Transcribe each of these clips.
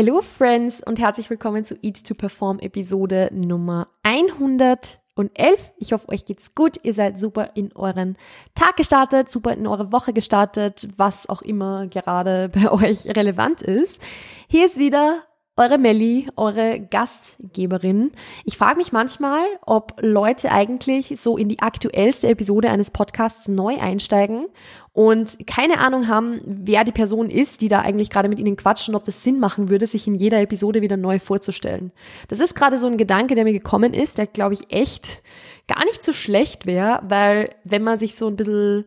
Hello Friends und herzlich willkommen zu Eat to Perform Episode Nummer 111. Ich hoffe, euch geht's gut. Ihr seid super in euren Tag gestartet, super in eure Woche gestartet, was auch immer gerade bei euch relevant ist. Hier ist wieder eure Melli, eure Gastgeberin. Ich frage mich manchmal, ob Leute eigentlich so in die aktuellste Episode eines Podcasts neu einsteigen und keine Ahnung haben, wer die Person ist, die da eigentlich gerade mit ihnen quatscht und ob das Sinn machen würde, sich in jeder Episode wieder neu vorzustellen. Das ist gerade so ein Gedanke, der mir gekommen ist, der glaube ich echt gar nicht so schlecht wäre, weil wenn man sich so ein bisschen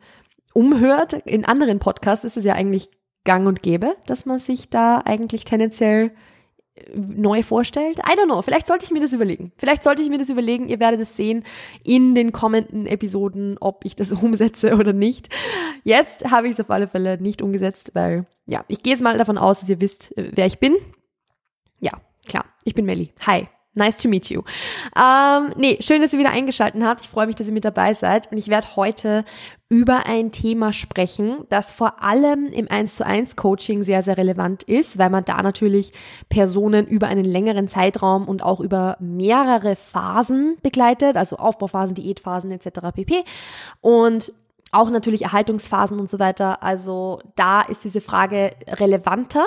umhört, in anderen Podcasts ist es ja eigentlich gang und gäbe, dass man sich da eigentlich tendenziell neu vorstellt. I don't know. Vielleicht sollte ich mir das überlegen. Vielleicht sollte ich mir das überlegen. Ihr werdet es sehen in den kommenden Episoden, ob ich das umsetze oder nicht. Jetzt habe ich es auf alle Fälle nicht umgesetzt, weil, ja, ich gehe jetzt mal davon aus, dass ihr wisst, äh, wer ich bin. Ja, klar. Ich bin Melly. Hi. Nice to meet you. Ähm, nee, schön, dass ihr wieder eingeschaltet habt. Ich freue mich, dass ihr mit dabei seid. Und ich werde heute über ein Thema sprechen, das vor allem im 1 zu 1 Coaching sehr, sehr relevant ist, weil man da natürlich Personen über einen längeren Zeitraum und auch über mehrere Phasen begleitet, also Aufbauphasen, Diätphasen etc. pp. Und auch natürlich Erhaltungsphasen und so weiter. Also da ist diese Frage relevanter.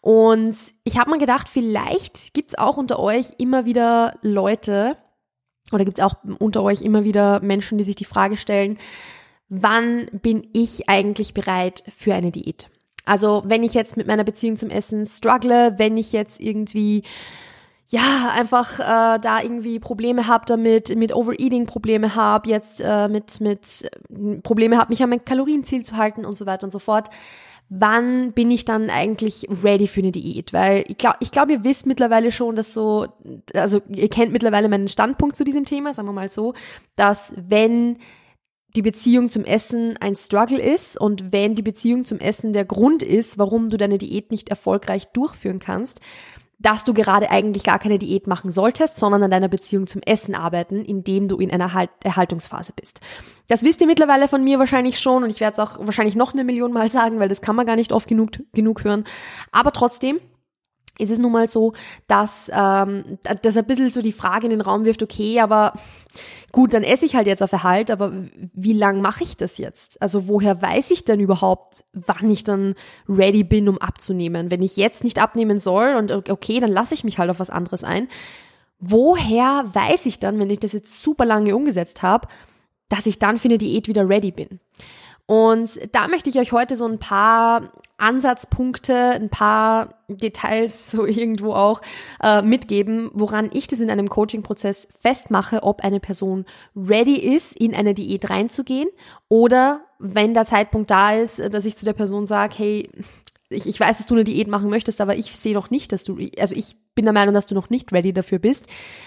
Und ich habe mir gedacht, vielleicht gibt's auch unter euch immer wieder Leute oder gibt's auch unter euch immer wieder Menschen, die sich die Frage stellen, wann bin ich eigentlich bereit für eine Diät? Also wenn ich jetzt mit meiner Beziehung zum Essen struggle, wenn ich jetzt irgendwie ja, einfach äh, da irgendwie Probleme habe damit, mit Overeating Probleme habe, jetzt äh, mit, mit äh, Probleme habe, mich an mein Kalorienziel zu halten und so weiter und so fort. Wann bin ich dann eigentlich ready für eine Diät? Weil ich glaube, ich glaube, ihr wisst mittlerweile schon, dass so, also ihr kennt mittlerweile meinen Standpunkt zu diesem Thema, sagen wir mal so, dass wenn die Beziehung zum Essen ein Struggle ist und wenn die Beziehung zum Essen der Grund ist, warum du deine Diät nicht erfolgreich durchführen kannst, dass du gerade eigentlich gar keine Diät machen solltest, sondern an deiner Beziehung zum Essen arbeiten, indem du in einer halt Erhaltungsphase bist. Das wisst ihr mittlerweile von mir wahrscheinlich schon und ich werde es auch wahrscheinlich noch eine Million Mal sagen, weil das kann man gar nicht oft genug, genug hören. Aber trotzdem, ist es nun mal so, dass ähm, das ein bisschen so die Frage in den Raum wirft, okay, aber gut, dann esse ich halt jetzt auf Erhalt, aber wie lang mache ich das jetzt? Also woher weiß ich denn überhaupt, wann ich dann ready bin, um abzunehmen? Wenn ich jetzt nicht abnehmen soll und okay, dann lasse ich mich halt auf was anderes ein. Woher weiß ich dann, wenn ich das jetzt super lange umgesetzt habe, dass ich dann für eine Diät wieder ready bin? Und da möchte ich euch heute so ein paar Ansatzpunkte, ein paar Details so irgendwo auch äh, mitgeben, woran ich das in einem Coaching-Prozess festmache, ob eine Person ready ist, in eine Diät reinzugehen oder wenn der Zeitpunkt da ist, dass ich zu der Person sage, hey, ich, ich weiß, dass du eine Diät machen möchtest, aber ich sehe noch nicht, dass du, also ich bin der Meinung, dass du noch nicht ready dafür bist,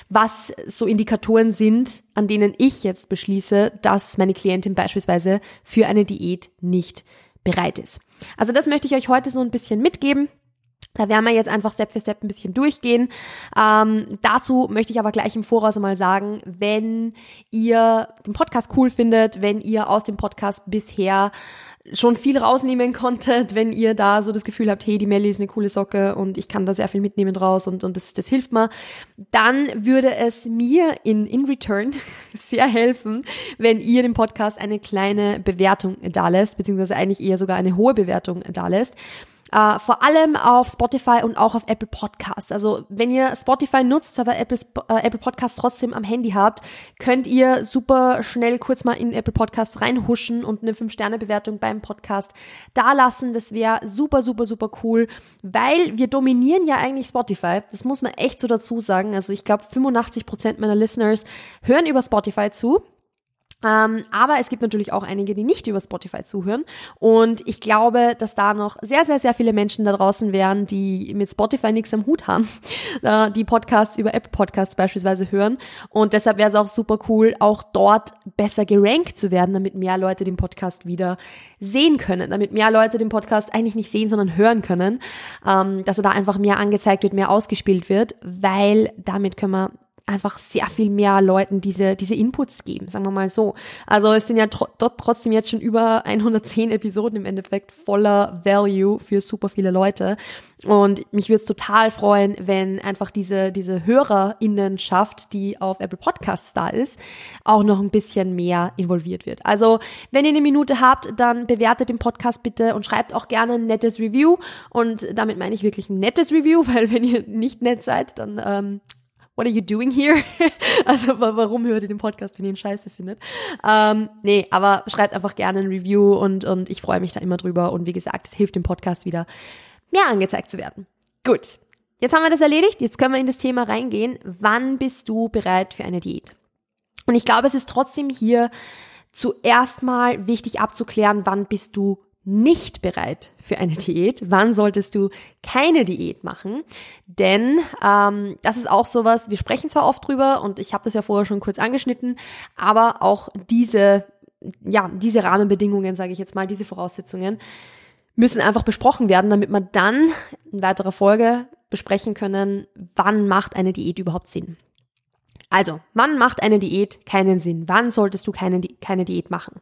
was so Indikatoren sind, an denen ich jetzt beschließe, dass meine Klientin beispielsweise für eine Diät nicht bereit ist. Also das möchte ich euch heute so ein bisschen mitgeben. Da werden wir jetzt einfach Step für Step ein bisschen durchgehen. Ähm, dazu möchte ich aber gleich im Voraus einmal sagen, wenn ihr den Podcast cool findet, wenn ihr aus dem Podcast bisher schon viel rausnehmen konntet, wenn ihr da so das Gefühl habt, hey, die Melli ist eine coole Socke und ich kann da sehr viel mitnehmen draus und, und das, das hilft mir, dann würde es mir in, in return sehr helfen, wenn ihr dem Podcast eine kleine Bewertung da lässt, beziehungsweise eigentlich eher sogar eine hohe Bewertung da Uh, vor allem auf Spotify und auch auf Apple Podcasts. Also wenn ihr Spotify nutzt, aber Apple, äh, Apple Podcasts trotzdem am Handy habt, könnt ihr super schnell kurz mal in Apple Podcasts reinhuschen und eine 5-Sterne-Bewertung beim Podcast dalassen. Das wäre super, super, super cool, weil wir dominieren ja eigentlich Spotify. Das muss man echt so dazu sagen. Also ich glaube, 85 Prozent meiner Listeners hören über Spotify zu. Ähm, aber es gibt natürlich auch einige, die nicht über Spotify zuhören. Und ich glaube, dass da noch sehr, sehr, sehr viele Menschen da draußen wären, die mit Spotify nichts am Hut haben, äh, die Podcasts über App Podcasts beispielsweise hören. Und deshalb wäre es auch super cool, auch dort besser gerankt zu werden, damit mehr Leute den Podcast wieder sehen können, damit mehr Leute den Podcast eigentlich nicht sehen, sondern hören können, ähm, dass er da einfach mehr angezeigt wird, mehr ausgespielt wird, weil damit können wir einfach sehr viel mehr Leuten diese, diese Inputs geben, sagen wir mal so. Also es sind ja tr trotzdem jetzt schon über 110 Episoden im Endeffekt voller Value für super viele Leute. Und mich würde es total freuen, wenn einfach diese, diese HörerInnenschaft, die auf Apple Podcasts da ist, auch noch ein bisschen mehr involviert wird. Also, wenn ihr eine Minute habt, dann bewertet den Podcast bitte und schreibt auch gerne ein nettes Review. Und damit meine ich wirklich ein nettes Review, weil wenn ihr nicht nett seid, dann ähm, what are you doing here? also warum hört ihr den Podcast, wenn ihr ihn scheiße findet? Ähm, nee, aber schreibt einfach gerne ein Review und, und ich freue mich da immer drüber. Und wie gesagt, es hilft dem Podcast wieder, mehr angezeigt zu werden. Gut, jetzt haben wir das erledigt. Jetzt können wir in das Thema reingehen. Wann bist du bereit für eine Diät? Und ich glaube, es ist trotzdem hier zuerst mal wichtig abzuklären, wann bist du nicht bereit für eine Diät? Wann solltest du keine Diät machen? Denn ähm, das ist auch sowas, wir sprechen zwar oft drüber und ich habe das ja vorher schon kurz angeschnitten, aber auch diese, ja, diese Rahmenbedingungen, sage ich jetzt mal, diese Voraussetzungen müssen einfach besprochen werden, damit man dann in weiterer Folge besprechen können, wann macht eine Diät überhaupt Sinn. Also, wann macht eine Diät keinen Sinn? Wann solltest du keine, keine Diät machen?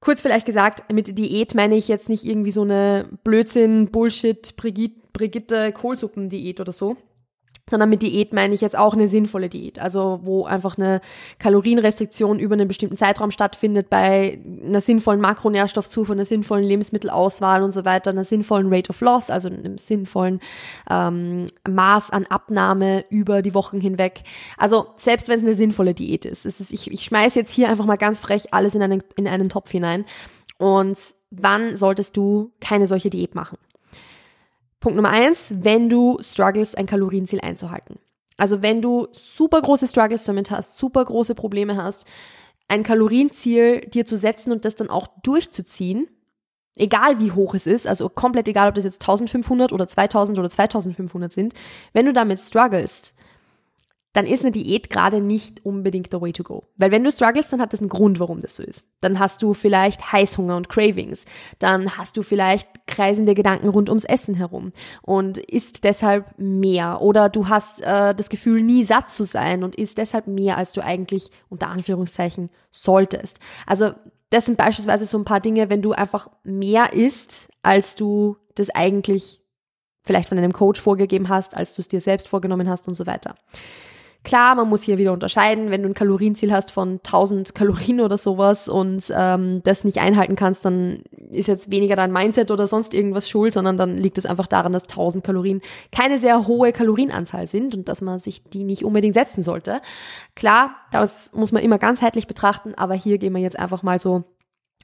Kurz vielleicht gesagt, mit Diät meine ich jetzt nicht irgendwie so eine Blödsinn, Bullshit, Brigitte, Kohlsuppendiät oder so, sondern mit Diät meine ich jetzt auch eine sinnvolle Diät, also wo einfach eine Kalorienrestriktion über einen bestimmten Zeitraum stattfindet bei einer sinnvollen Makronährstoffzufuhr, einer sinnvollen Lebensmittelauswahl und so weiter, einer sinnvollen Rate of Loss, also einem sinnvollen ähm, Maß an Abnahme über die Wochen hinweg. Also selbst wenn es eine sinnvolle Diät ist, es ist ich, ich schmeiß jetzt hier einfach mal ganz frech alles in einen, in einen Topf hinein und wann solltest du keine solche Diät machen? Punkt Nummer eins, wenn du struggles, ein Kalorienziel einzuhalten. Also wenn du super große Struggles damit hast, super große Probleme hast, ein Kalorienziel dir zu setzen und das dann auch durchzuziehen, egal wie hoch es ist, also komplett egal, ob das jetzt 1500 oder 2000 oder 2500 sind, wenn du damit strugglest, dann ist eine Diät gerade nicht unbedingt the way to go. Weil wenn du struggles, dann hat das einen Grund, warum das so ist. Dann hast du vielleicht Heißhunger und Cravings. Dann hast du vielleicht kreisende Gedanken rund ums Essen herum und isst deshalb mehr. Oder du hast äh, das Gefühl, nie satt zu sein und isst deshalb mehr, als du eigentlich unter Anführungszeichen solltest. Also das sind beispielsweise so ein paar Dinge, wenn du einfach mehr isst, als du das eigentlich vielleicht von einem Coach vorgegeben hast, als du es dir selbst vorgenommen hast und so weiter. Klar, man muss hier wieder unterscheiden, wenn du ein Kalorienziel hast von 1000 Kalorien oder sowas und ähm, das nicht einhalten kannst, dann ist jetzt weniger dein Mindset oder sonst irgendwas schuld, sondern dann liegt es einfach daran, dass 1000 Kalorien keine sehr hohe Kalorienanzahl sind und dass man sich die nicht unbedingt setzen sollte. Klar, das muss man immer ganzheitlich betrachten, aber hier gehen wir jetzt einfach mal so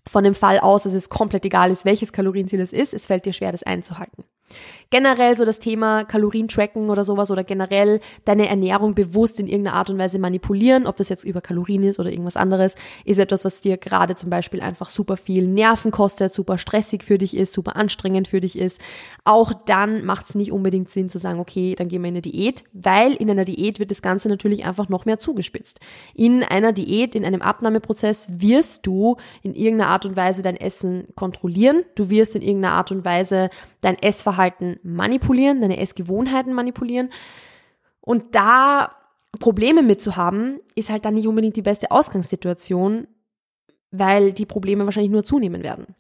von dem Fall aus, dass es komplett egal ist, welches Kalorienziel es ist, es fällt dir schwer, das einzuhalten. Generell so das Thema Kalorien tracken oder sowas oder generell deine Ernährung bewusst in irgendeiner Art und Weise manipulieren, ob das jetzt über Kalorien ist oder irgendwas anderes, ist etwas, was dir gerade zum Beispiel einfach super viel Nerven kostet, super stressig für dich ist, super anstrengend für dich ist. Auch dann macht es nicht unbedingt Sinn zu sagen, okay, dann gehen wir in eine Diät, weil in einer Diät wird das Ganze natürlich einfach noch mehr zugespitzt. In einer Diät, in einem Abnahmeprozess wirst du in irgendeiner Art und Weise dein Essen kontrollieren, du wirst in irgendeiner Art und Weise dein Essverhalten manipulieren, deine Essgewohnheiten manipulieren. Und da Probleme mitzuhaben, ist halt dann nicht unbedingt die beste Ausgangssituation, weil die Probleme wahrscheinlich nur zunehmen werden.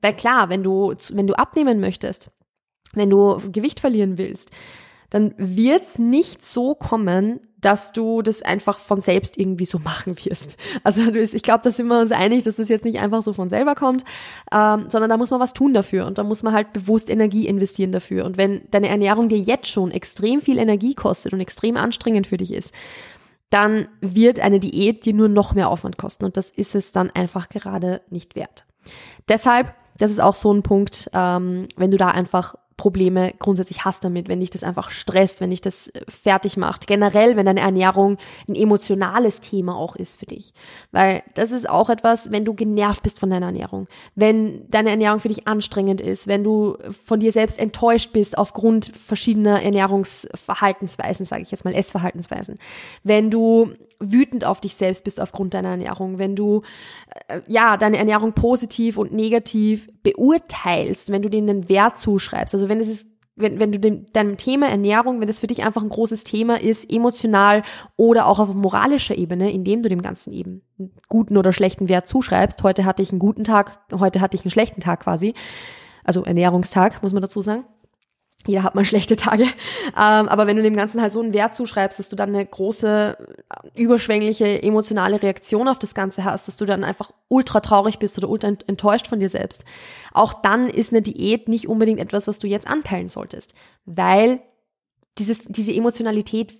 Weil klar, wenn du, wenn du abnehmen möchtest, wenn du Gewicht verlieren willst, dann wird es nicht so kommen, dass du das einfach von selbst irgendwie so machen wirst. Also ich glaube, da sind wir uns einig, dass das jetzt nicht einfach so von selber kommt, ähm, sondern da muss man was tun dafür und da muss man halt bewusst Energie investieren dafür. Und wenn deine Ernährung dir jetzt schon extrem viel Energie kostet und extrem anstrengend für dich ist, dann wird eine Diät dir nur noch mehr Aufwand kosten und das ist es dann einfach gerade nicht wert. Deshalb, das ist auch so ein Punkt, ähm, wenn du da einfach Probleme grundsätzlich hast damit, wenn dich das einfach stresst, wenn dich das äh, fertig macht. Generell, wenn deine Ernährung ein emotionales Thema auch ist für dich. Weil das ist auch etwas, wenn du genervt bist von deiner Ernährung, wenn deine Ernährung für dich anstrengend ist, wenn du von dir selbst enttäuscht bist aufgrund verschiedener Ernährungsverhaltensweisen, sage ich jetzt mal Essverhaltensweisen, wenn du wütend auf dich selbst bist aufgrund deiner Ernährung, wenn du äh, ja deine Ernährung positiv und negativ beurteilst, wenn du denen einen Wert zuschreibst. Also wenn es ist wenn, wenn du dem, deinem Thema Ernährung, wenn das für dich einfach ein großes Thema ist, emotional oder auch auf moralischer Ebene, indem du dem Ganzen eben einen guten oder schlechten Wert zuschreibst. Heute hatte ich einen guten Tag, heute hatte ich einen schlechten Tag quasi. Also Ernährungstag, muss man dazu sagen jeder hat mal schlechte Tage. Ähm, aber wenn du dem Ganzen halt so einen Wert zuschreibst, dass du dann eine große, überschwängliche emotionale Reaktion auf das Ganze hast, dass du dann einfach ultra traurig bist oder ultra enttäuscht von dir selbst, auch dann ist eine Diät nicht unbedingt etwas, was du jetzt anpeilen solltest. Weil dieses, diese Emotionalität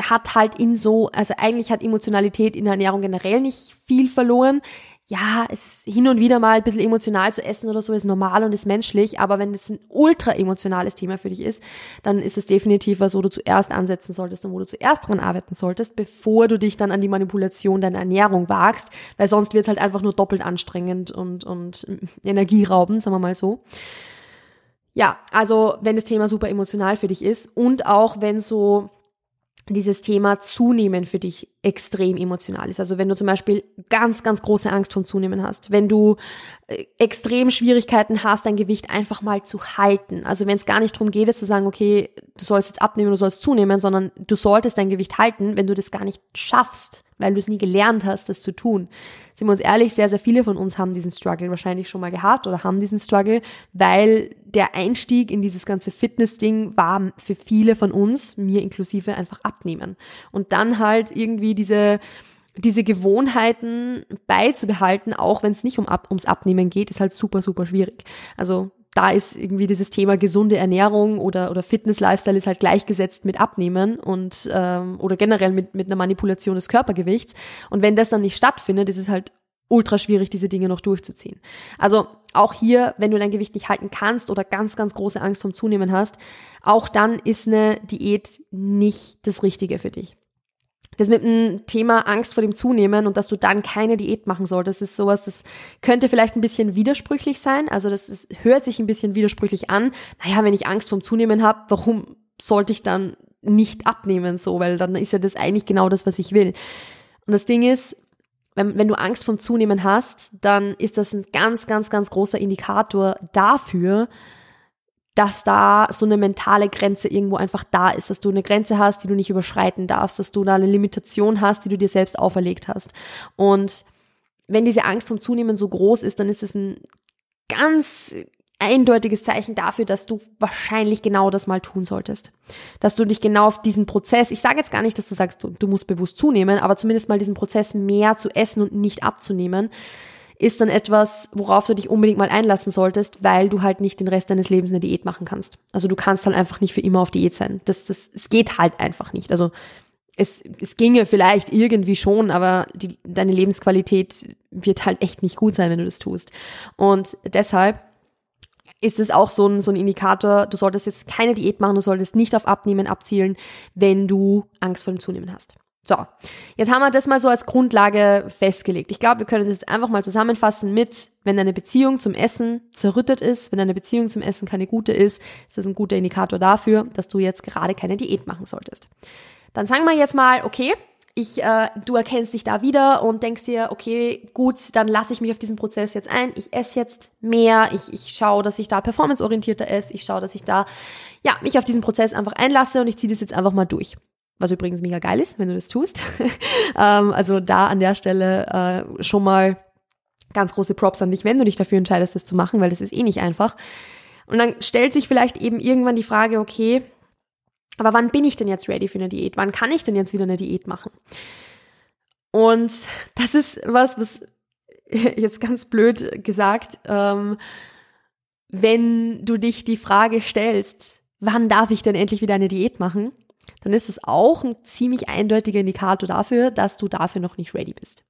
hat halt in so, also eigentlich hat Emotionalität in der Ernährung generell nicht viel verloren ja, es hin und wieder mal ein bisschen emotional zu essen oder so ist normal und ist menschlich, aber wenn es ein ultra emotionales Thema für dich ist, dann ist es definitiv was, wo du zuerst ansetzen solltest und wo du zuerst dran arbeiten solltest, bevor du dich dann an die Manipulation deiner Ernährung wagst, weil sonst wird es halt einfach nur doppelt anstrengend und, und energieraubend, sagen wir mal so. Ja, also wenn das Thema super emotional für dich ist und auch wenn so dieses Thema Zunehmen für dich extrem emotional ist. Also wenn du zum Beispiel ganz, ganz große Angst vom Zunehmen hast, wenn du äh, extrem Schwierigkeiten hast, dein Gewicht einfach mal zu halten. Also wenn es gar nicht darum geht, zu sagen, okay, du sollst jetzt abnehmen, du sollst zunehmen, sondern du solltest dein Gewicht halten, wenn du das gar nicht schaffst, weil du es nie gelernt hast, das zu tun. Sind wir uns ehrlich, sehr, sehr viele von uns haben diesen Struggle wahrscheinlich schon mal gehabt oder haben diesen Struggle, weil der Einstieg in dieses ganze Fitness-Ding war für viele von uns, mir inklusive, einfach abnehmen. Und dann halt irgendwie diese, diese Gewohnheiten beizubehalten, auch wenn es nicht um ums Abnehmen geht, ist halt super, super schwierig. Also da ist irgendwie dieses Thema gesunde Ernährung oder, oder Fitness-Lifestyle ist halt gleichgesetzt mit Abnehmen und ähm, oder generell mit, mit einer Manipulation des Körpergewichts. Und wenn das dann nicht stattfindet, ist es halt ultra schwierig, diese Dinge noch durchzuziehen. Also auch hier, wenn du dein Gewicht nicht halten kannst oder ganz, ganz große Angst vom Zunehmen hast, auch dann ist eine Diät nicht das Richtige für dich. Das mit dem Thema Angst vor dem Zunehmen und dass du dann keine Diät machen solltest, ist sowas, das könnte vielleicht ein bisschen widersprüchlich sein. Also das ist, hört sich ein bisschen widersprüchlich an. Naja, wenn ich Angst vom Zunehmen habe, warum sollte ich dann nicht abnehmen so? Weil dann ist ja das eigentlich genau das, was ich will. Und das Ding ist, wenn, wenn du Angst vom Zunehmen hast, dann ist das ein ganz, ganz, ganz großer Indikator dafür, dass da so eine mentale Grenze irgendwo einfach da ist, dass du eine Grenze hast, die du nicht überschreiten darfst, dass du da eine Limitation hast, die du dir selbst auferlegt hast. Und wenn diese Angst vom Zunehmen so groß ist, dann ist es ein ganz eindeutiges Zeichen dafür, dass du wahrscheinlich genau das mal tun solltest. Dass du dich genau auf diesen Prozess, ich sage jetzt gar nicht, dass du sagst, du, du musst bewusst zunehmen, aber zumindest mal diesen Prozess mehr zu essen und nicht abzunehmen, ist dann etwas, worauf du dich unbedingt mal einlassen solltest, weil du halt nicht den Rest deines Lebens eine Diät machen kannst. Also du kannst halt einfach nicht für immer auf Diät sein. Das, das, es geht halt einfach nicht. Also es, es ginge vielleicht irgendwie schon, aber die, deine Lebensqualität wird halt echt nicht gut sein, wenn du das tust. Und deshalb ist es auch so ein, so ein Indikator, du solltest jetzt keine Diät machen, du solltest nicht auf Abnehmen abzielen, wenn du Angst vor dem Zunehmen hast. So, jetzt haben wir das mal so als Grundlage festgelegt. Ich glaube, wir können das jetzt einfach mal zusammenfassen mit, wenn deine Beziehung zum Essen zerrüttet ist, wenn deine Beziehung zum Essen keine gute ist, ist das ein guter Indikator dafür, dass du jetzt gerade keine Diät machen solltest. Dann sagen wir jetzt mal, okay, ich, äh, du erkennst dich da wieder und denkst dir, okay, gut, dann lasse ich mich auf diesen Prozess jetzt ein. Ich esse jetzt mehr. Ich, ich schaue, dass ich da performanceorientierter esse. Ich schaue, dass ich da ja mich auf diesen Prozess einfach einlasse und ich ziehe das jetzt einfach mal durch was übrigens mega geil ist, wenn du das tust. ähm, also da an der Stelle äh, schon mal ganz große Props an dich, wenn du dich dafür entscheidest, das zu machen, weil das ist eh nicht einfach. Und dann stellt sich vielleicht eben irgendwann die Frage, okay, aber wann bin ich denn jetzt ready für eine Diät? Wann kann ich denn jetzt wieder eine Diät machen? Und das ist was, was jetzt ganz blöd gesagt, ähm, wenn du dich die Frage stellst, wann darf ich denn endlich wieder eine Diät machen? dann ist es auch ein ziemlich eindeutiger Indikator dafür, dass du dafür noch nicht ready bist.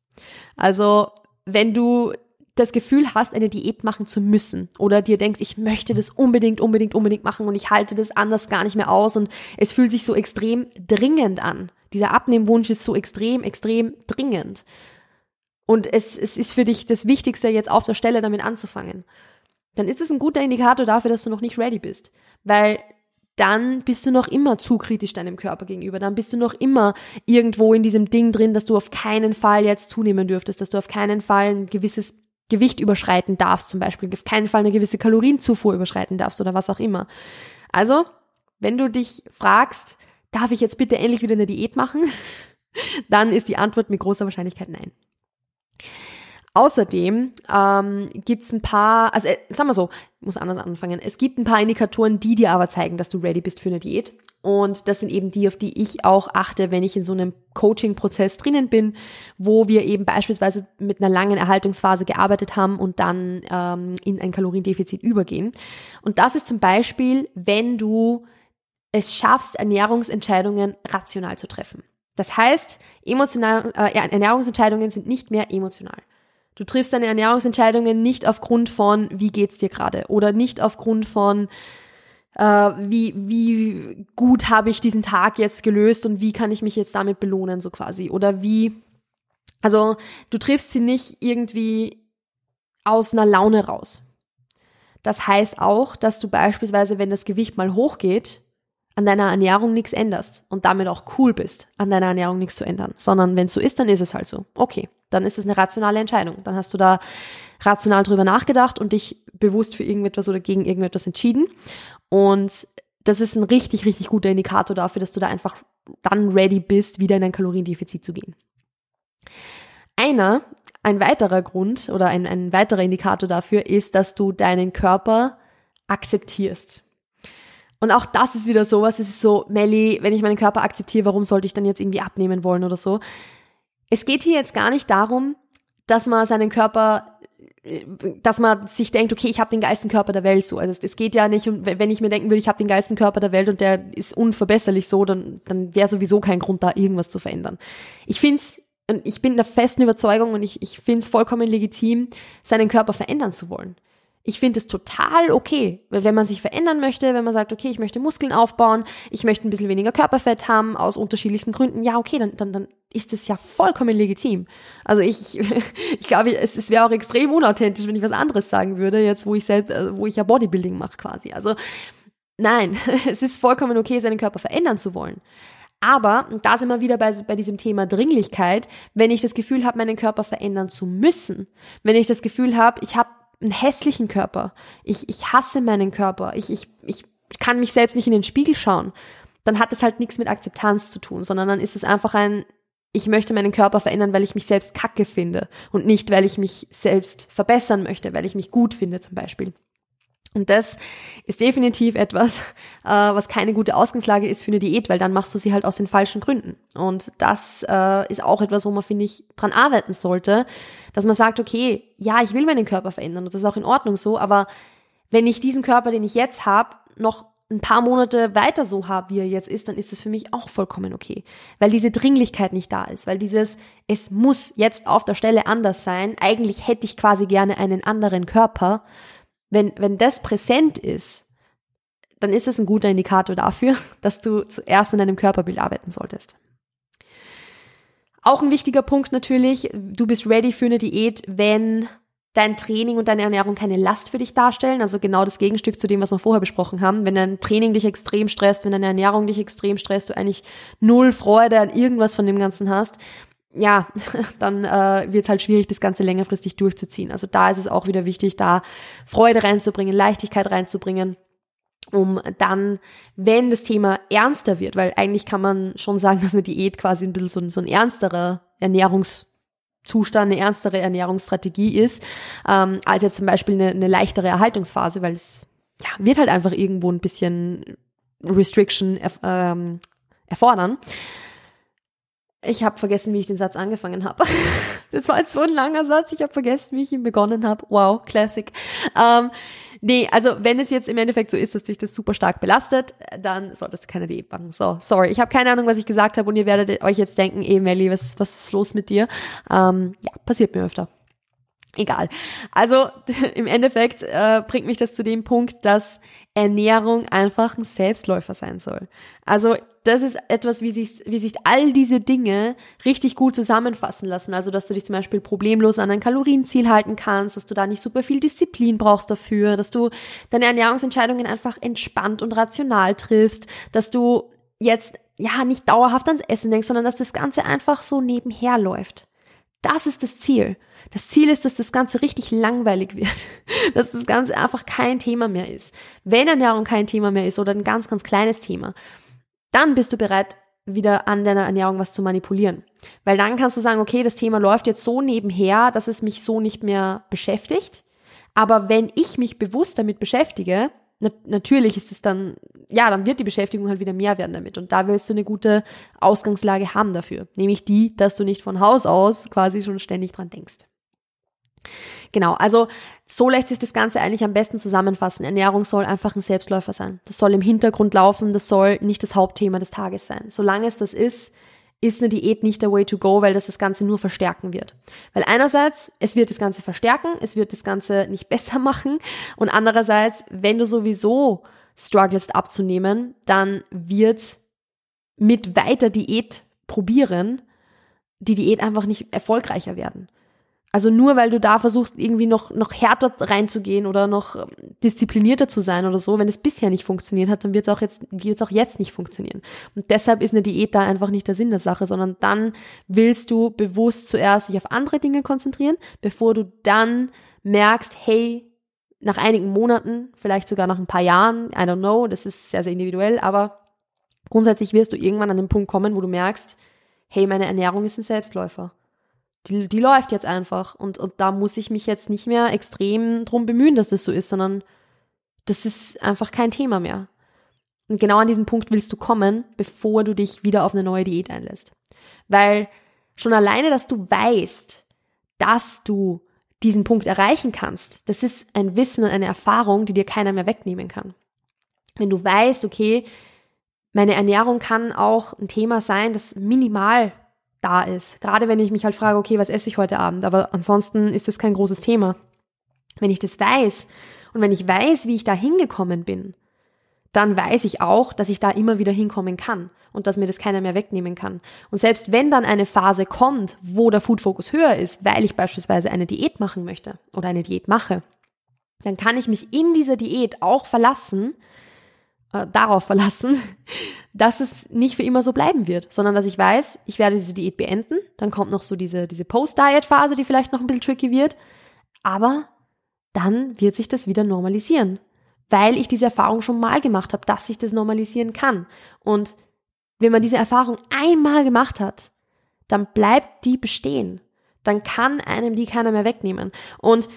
Also, wenn du das Gefühl hast, eine Diät machen zu müssen oder dir denkst, ich möchte das unbedingt, unbedingt, unbedingt machen und ich halte das anders gar nicht mehr aus und es fühlt sich so extrem dringend an. Dieser Abnehmwunsch ist so extrem, extrem dringend. Und es, es ist für dich das Wichtigste, jetzt auf der Stelle damit anzufangen. Dann ist es ein guter Indikator dafür, dass du noch nicht ready bist. Weil dann bist du noch immer zu kritisch deinem Körper gegenüber. Dann bist du noch immer irgendwo in diesem Ding drin, dass du auf keinen Fall jetzt zunehmen dürftest, dass du auf keinen Fall ein gewisses Gewicht überschreiten darfst, zum Beispiel auf keinen Fall eine gewisse Kalorienzufuhr überschreiten darfst oder was auch immer. Also, wenn du dich fragst, darf ich jetzt bitte endlich wieder eine Diät machen? Dann ist die Antwort mit großer Wahrscheinlichkeit nein. Außerdem ähm, gibt es ein paar, also äh, sagen wir so, ich muss anders anfangen. Es gibt ein paar Indikatoren, die dir aber zeigen, dass du ready bist für eine Diät. Und das sind eben die, auf die ich auch achte, wenn ich in so einem Coaching-Prozess drinnen bin, wo wir eben beispielsweise mit einer langen Erhaltungsphase gearbeitet haben und dann ähm, in ein Kaloriendefizit übergehen. Und das ist zum Beispiel, wenn du es schaffst, Ernährungsentscheidungen rational zu treffen. Das heißt, emotional, äh, Ernährungsentscheidungen sind nicht mehr emotional. Du triffst deine Ernährungsentscheidungen nicht aufgrund von, wie geht's dir gerade oder nicht aufgrund von, äh, wie, wie gut habe ich diesen Tag jetzt gelöst und wie kann ich mich jetzt damit belohnen, so quasi. Oder wie, also du triffst sie nicht irgendwie aus einer Laune raus. Das heißt auch, dass du beispielsweise, wenn das Gewicht mal hochgeht, an deiner Ernährung nichts änderst und damit auch cool bist, an deiner Ernährung nichts zu ändern, sondern wenn es so ist, dann ist es halt so. Okay, dann ist es eine rationale Entscheidung. Dann hast du da rational drüber nachgedacht und dich bewusst für irgendetwas oder gegen irgendetwas entschieden. Und das ist ein richtig, richtig guter Indikator dafür, dass du da einfach dann ready bist, wieder in ein Kaloriendefizit zu gehen. Einer, ein weiterer Grund oder ein, ein weiterer Indikator dafür ist, dass du deinen Körper akzeptierst. Und auch das ist wieder sowas, es ist so, Melly, wenn ich meinen Körper akzeptiere, warum sollte ich dann jetzt irgendwie abnehmen wollen oder so? Es geht hier jetzt gar nicht darum, dass man seinen Körper, dass man sich denkt, okay, ich habe den geilsten Körper der Welt so. Also es geht ja nicht, um, wenn ich mir denken würde, ich habe den geilsten Körper der Welt und der ist unverbesserlich so, dann, dann wäre sowieso kein Grund da, irgendwas zu verändern. Ich find's und ich bin der festen Überzeugung und ich, ich finde es vollkommen legitim, seinen Körper verändern zu wollen. Ich finde es total okay, wenn man sich verändern möchte, wenn man sagt, okay, ich möchte Muskeln aufbauen, ich möchte ein bisschen weniger Körperfett haben, aus unterschiedlichsten Gründen. Ja, okay, dann, dann, dann ist es ja vollkommen legitim. Also ich, ich glaube, es, es wäre auch extrem unauthentisch, wenn ich was anderes sagen würde, jetzt wo ich selbst, äh, wo ich ja Bodybuilding mache quasi. Also nein, es ist vollkommen okay, seinen Körper verändern zu wollen. Aber, da sind wir wieder bei, bei diesem Thema Dringlichkeit, wenn ich das Gefühl habe, meinen Körper verändern zu müssen, wenn ich das Gefühl habe, ich habe einen hässlichen Körper. Ich, ich hasse meinen Körper. Ich, ich, ich kann mich selbst nicht in den Spiegel schauen. Dann hat es halt nichts mit Akzeptanz zu tun, sondern dann ist es einfach ein, ich möchte meinen Körper verändern, weil ich mich selbst kacke finde und nicht, weil ich mich selbst verbessern möchte, weil ich mich gut finde zum Beispiel. Und das ist definitiv etwas, äh, was keine gute Ausgangslage ist für eine Diät, weil dann machst du sie halt aus den falschen Gründen. Und das äh, ist auch etwas, wo man, finde ich, dran arbeiten sollte, dass man sagt, okay, ja, ich will meinen Körper verändern und das ist auch in Ordnung so, aber wenn ich diesen Körper, den ich jetzt habe, noch ein paar Monate weiter so habe, wie er jetzt ist, dann ist es für mich auch vollkommen okay. Weil diese Dringlichkeit nicht da ist, weil dieses, es muss jetzt auf der Stelle anders sein, eigentlich hätte ich quasi gerne einen anderen Körper, wenn, wenn das präsent ist, dann ist es ein guter Indikator dafür, dass du zuerst an deinem Körperbild arbeiten solltest. Auch ein wichtiger Punkt natürlich, du bist ready für eine Diät, wenn dein Training und deine Ernährung keine Last für dich darstellen. Also genau das Gegenstück zu dem, was wir vorher besprochen haben. Wenn dein Training dich extrem stresst, wenn deine Ernährung dich extrem stresst, du eigentlich null Freude an irgendwas von dem Ganzen hast, ja, dann äh, wird es halt schwierig, das Ganze längerfristig durchzuziehen. Also da ist es auch wieder wichtig, da Freude reinzubringen, Leichtigkeit reinzubringen, um dann, wenn das Thema ernster wird, weil eigentlich kann man schon sagen, dass eine Diät quasi ein bisschen so, so ein ernsterer Ernährungszustand, eine ernstere Ernährungsstrategie ist, ähm, als jetzt zum Beispiel eine, eine leichtere Erhaltungsphase, weil es ja, wird halt einfach irgendwo ein bisschen Restriction erf ähm, erfordern. Ich habe vergessen, wie ich den Satz angefangen habe. das war jetzt so ein langer Satz. Ich habe vergessen, wie ich ihn begonnen habe. Wow, Classic. Ähm, nee, also wenn es jetzt im Endeffekt so ist, dass dich das super stark belastet, dann solltest du keine Diät machen. So, sorry. Ich habe keine Ahnung, was ich gesagt habe und ihr werdet euch jetzt denken, eh Melly, was, was ist los mit dir? Ähm, ja, passiert mir öfter. Egal. Also im Endeffekt äh, bringt mich das zu dem Punkt, dass Ernährung einfach ein Selbstläufer sein soll. Also das ist etwas, wie sich, wie sich all diese Dinge richtig gut zusammenfassen lassen. Also, dass du dich zum Beispiel problemlos an ein Kalorienziel halten kannst, dass du da nicht super viel Disziplin brauchst dafür, dass du deine Ernährungsentscheidungen einfach entspannt und rational triffst, dass du jetzt, ja, nicht dauerhaft ans Essen denkst, sondern dass das Ganze einfach so nebenher läuft. Das ist das Ziel. Das Ziel ist, dass das Ganze richtig langweilig wird, dass das Ganze einfach kein Thema mehr ist. Wenn Ernährung kein Thema mehr ist oder ein ganz, ganz kleines Thema, dann bist du bereit, wieder an deiner Ernährung was zu manipulieren. Weil dann kannst du sagen, okay, das Thema läuft jetzt so nebenher, dass es mich so nicht mehr beschäftigt. Aber wenn ich mich bewusst damit beschäftige, na natürlich ist es dann, ja, dann wird die Beschäftigung halt wieder mehr werden damit. Und da willst du eine gute Ausgangslage haben dafür. Nämlich die, dass du nicht von Haus aus quasi schon ständig dran denkst. Genau, also so lässt sich das Ganze eigentlich am besten zusammenfassen. Ernährung soll einfach ein Selbstläufer sein. Das soll im Hintergrund laufen, das soll nicht das Hauptthema des Tages sein. Solange es das ist, ist eine Diät nicht der Way to go, weil das das Ganze nur verstärken wird. Weil einerseits, es wird das Ganze verstärken, es wird das Ganze nicht besser machen und andererseits, wenn du sowieso strugglest abzunehmen, dann wird mit weiter Diät probieren die Diät einfach nicht erfolgreicher werden. Also nur weil du da versuchst, irgendwie noch, noch härter reinzugehen oder noch ähm, disziplinierter zu sein oder so, wenn es bisher nicht funktioniert hat, dann wird es auch jetzt, wird es auch jetzt nicht funktionieren. Und deshalb ist eine Diät da einfach nicht der Sinn der Sache, sondern dann willst du bewusst zuerst dich auf andere Dinge konzentrieren, bevor du dann merkst, hey, nach einigen Monaten, vielleicht sogar nach ein paar Jahren, I don't know, das ist sehr, sehr individuell, aber grundsätzlich wirst du irgendwann an den Punkt kommen, wo du merkst, hey, meine Ernährung ist ein Selbstläufer die, die läuft jetzt einfach. Und, und da muss ich mich jetzt nicht mehr extrem drum bemühen, dass das so ist, sondern das ist einfach kein Thema mehr. Und genau an diesen Punkt willst du kommen, bevor du dich wieder auf eine neue Diät einlässt. Weil schon alleine, dass du weißt, dass du diesen Punkt erreichen kannst, das ist ein Wissen und eine Erfahrung, die dir keiner mehr wegnehmen kann. Wenn du weißt, okay, meine Ernährung kann auch ein Thema sein, das minimal da ist. Gerade wenn ich mich halt frage, okay, was esse ich heute Abend? Aber ansonsten ist das kein großes Thema. Wenn ich das weiß und wenn ich weiß, wie ich da hingekommen bin, dann weiß ich auch, dass ich da immer wieder hinkommen kann und dass mir das keiner mehr wegnehmen kann. Und selbst wenn dann eine Phase kommt, wo der Food Focus höher ist, weil ich beispielsweise eine Diät machen möchte oder eine Diät mache, dann kann ich mich in dieser Diät auch verlassen, äh, darauf verlassen, dass es nicht für immer so bleiben wird, sondern dass ich weiß, ich werde diese Diät beenden. Dann kommt noch so diese, diese Post-Diet-Phase, die vielleicht noch ein bisschen tricky wird. Aber dann wird sich das wieder normalisieren, weil ich diese Erfahrung schon mal gemacht habe, dass sich das normalisieren kann. Und wenn man diese Erfahrung einmal gemacht hat, dann bleibt die bestehen. Dann kann einem die keiner mehr wegnehmen. Und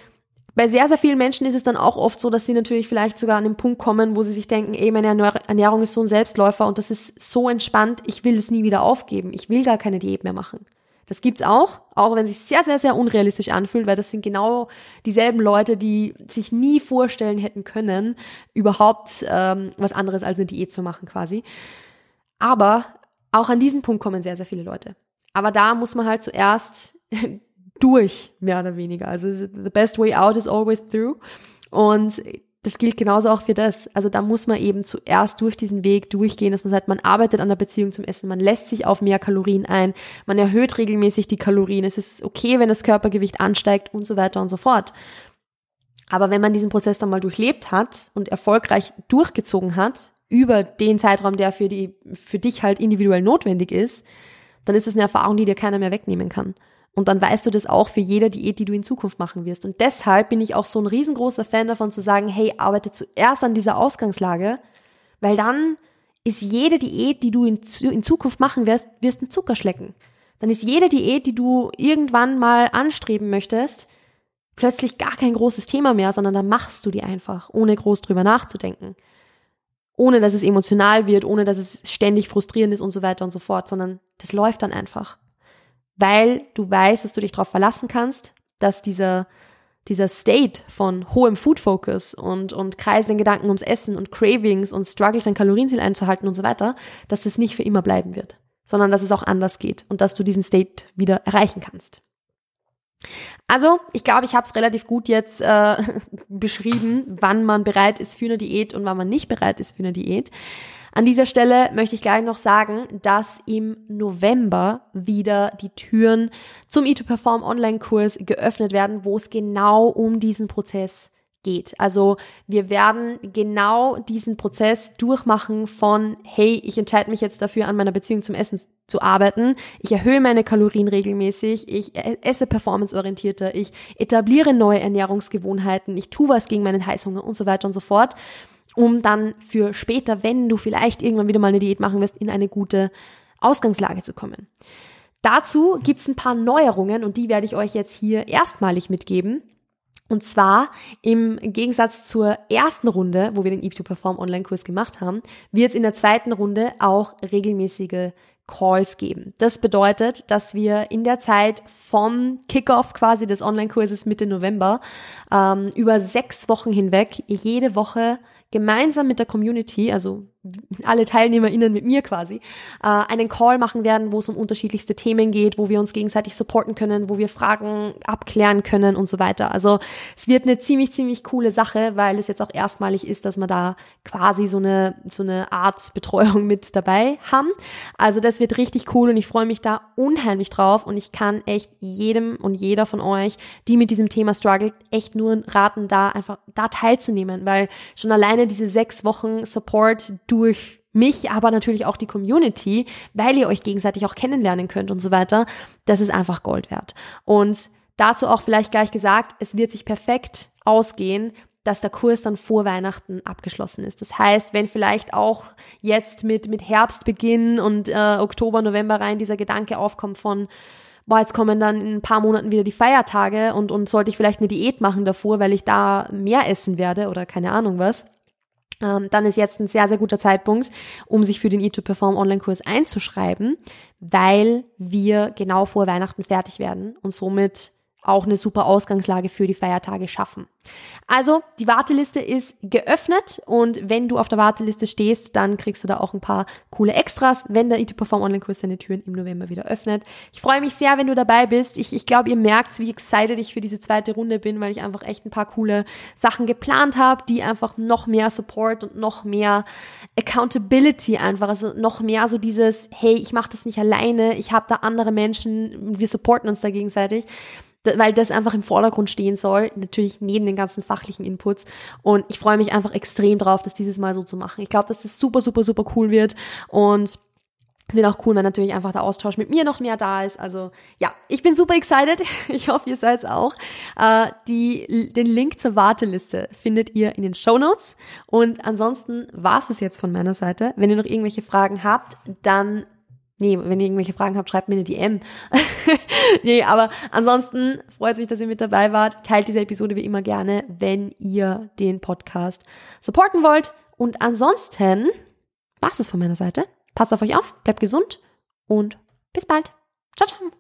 bei sehr, sehr vielen Menschen ist es dann auch oft so, dass sie natürlich vielleicht sogar an den Punkt kommen, wo sie sich denken, ey, meine Ernährung ist so ein Selbstläufer und das ist so entspannt, ich will es nie wieder aufgeben. Ich will gar keine Diät mehr machen. Das gibt's auch, auch wenn es sich sehr, sehr, sehr unrealistisch anfühlt, weil das sind genau dieselben Leute, die sich nie vorstellen hätten können, überhaupt ähm, was anderes als eine Diät zu machen quasi. Aber auch an diesen Punkt kommen sehr, sehr viele Leute. Aber da muss man halt zuerst durch, mehr oder weniger. Also the best way out is always through. Und das gilt genauso auch für das. Also da muss man eben zuerst durch diesen Weg durchgehen, dass man sagt, man arbeitet an der Beziehung zum Essen, man lässt sich auf mehr Kalorien ein, man erhöht regelmäßig die Kalorien, es ist okay, wenn das Körpergewicht ansteigt und so weiter und so fort. Aber wenn man diesen Prozess dann mal durchlebt hat und erfolgreich durchgezogen hat, über den Zeitraum, der für die, für dich halt individuell notwendig ist, dann ist es eine Erfahrung, die dir keiner mehr wegnehmen kann. Und dann weißt du das auch für jede Diät, die du in Zukunft machen wirst. Und deshalb bin ich auch so ein riesengroßer Fan davon zu sagen, hey, arbeite zuerst an dieser Ausgangslage, weil dann ist jede Diät, die du in, in Zukunft machen wirst, wirst ein Zucker schlecken. Dann ist jede Diät, die du irgendwann mal anstreben möchtest, plötzlich gar kein großes Thema mehr, sondern dann machst du die einfach, ohne groß drüber nachzudenken. Ohne dass es emotional wird, ohne dass es ständig frustrierend ist und so weiter und so fort, sondern das läuft dann einfach weil du weißt, dass du dich darauf verlassen kannst, dass dieser, dieser State von hohem Food Focus und, und kreisenden Gedanken ums Essen und Cravings und Struggles, ein Kalorienziel einzuhalten und so weiter, dass das nicht für immer bleiben wird, sondern dass es auch anders geht und dass du diesen State wieder erreichen kannst. Also, ich glaube, ich habe es relativ gut jetzt äh, beschrieben, wann man bereit ist für eine Diät und wann man nicht bereit ist für eine Diät. An dieser Stelle möchte ich gleich noch sagen, dass im November wieder die Türen zum E2Perform Online-Kurs geöffnet werden, wo es genau um diesen Prozess geht. Also wir werden genau diesen Prozess durchmachen von, hey, ich entscheide mich jetzt dafür, an meiner Beziehung zum Essen zu arbeiten. Ich erhöhe meine Kalorien regelmäßig. Ich e-, esse performanceorientierter. Ich etabliere neue Ernährungsgewohnheiten. Ich tue was gegen meinen Heißhunger und so weiter und so fort, um dann für später, wenn du vielleicht irgendwann wieder mal eine Diät machen wirst, in eine gute Ausgangslage zu kommen. Dazu gibt's ein paar Neuerungen und die werde ich euch jetzt hier erstmalig mitgeben. Und zwar im Gegensatz zur ersten Runde, wo wir den Eat to Perform Online-Kurs gemacht haben, wird es in der zweiten Runde auch regelmäßige Calls geben. Das bedeutet, dass wir in der Zeit vom Kickoff quasi des Online-Kurses Mitte November ähm, über sechs Wochen hinweg jede Woche gemeinsam mit der Community, also alle TeilnehmerInnen mit mir quasi, äh, einen Call machen werden, wo es um unterschiedlichste Themen geht, wo wir uns gegenseitig supporten können, wo wir Fragen abklären können und so weiter. Also es wird eine ziemlich, ziemlich coole Sache, weil es jetzt auch erstmalig ist, dass wir da quasi so eine, so eine Art Betreuung mit dabei haben. Also das wird richtig cool und ich freue mich da unheimlich drauf und ich kann echt jedem und jeder von euch, die mit diesem Thema struggelt, echt nur raten, da einfach da teilzunehmen, weil schon alleine diese sechs Wochen Support durch mich, aber natürlich auch die Community, weil ihr euch gegenseitig auch kennenlernen könnt und so weiter, das ist einfach Gold wert. Und dazu auch vielleicht gleich gesagt, es wird sich perfekt ausgehen, dass der Kurs dann vor Weihnachten abgeschlossen ist. Das heißt, wenn vielleicht auch jetzt mit, mit Herbstbeginn und äh, Oktober, November rein dieser Gedanke aufkommt von, boah, jetzt kommen dann in ein paar Monaten wieder die Feiertage und, und sollte ich vielleicht eine Diät machen davor, weil ich da mehr essen werde oder keine Ahnung was, ähm, dann ist jetzt ein sehr, sehr guter Zeitpunkt, um sich für den Eat to Perform Online-Kurs einzuschreiben, weil wir genau vor Weihnachten fertig werden und somit auch eine super Ausgangslage für die Feiertage schaffen. Also, die Warteliste ist geöffnet und wenn du auf der Warteliste stehst, dann kriegst du da auch ein paar coole Extras, wenn der Eat to Perform Online-Kurs seine Türen im November wieder öffnet. Ich freue mich sehr, wenn du dabei bist. Ich, ich glaube, ihr merkt, wie excited ich für diese zweite Runde bin, weil ich einfach echt ein paar coole Sachen geplant habe, die einfach noch mehr Support und noch mehr Accountability einfach, also noch mehr so dieses, hey, ich mache das nicht alleine, ich habe da andere Menschen, wir supporten uns da gegenseitig weil das einfach im Vordergrund stehen soll, natürlich neben den ganzen fachlichen Inputs. Und ich freue mich einfach extrem drauf, das dieses Mal so zu machen. Ich glaube, dass das super, super, super cool wird und es wird auch cool, wenn natürlich einfach der Austausch mit mir noch mehr da ist. Also ja, ich bin super excited. Ich hoffe, ihr seid auch. Äh, die, den Link zur Warteliste findet ihr in den Show Notes. Und ansonsten war es es jetzt von meiner Seite. Wenn ihr noch irgendwelche Fragen habt, dann Nee, wenn ihr irgendwelche Fragen habt, schreibt mir eine DM. nee, aber ansonsten freut mich, dass ihr mit dabei wart. Teilt diese Episode wie immer gerne, wenn ihr den Podcast supporten wollt. Und ansonsten war's es von meiner Seite. Passt auf euch auf, bleibt gesund und bis bald. Ciao, ciao.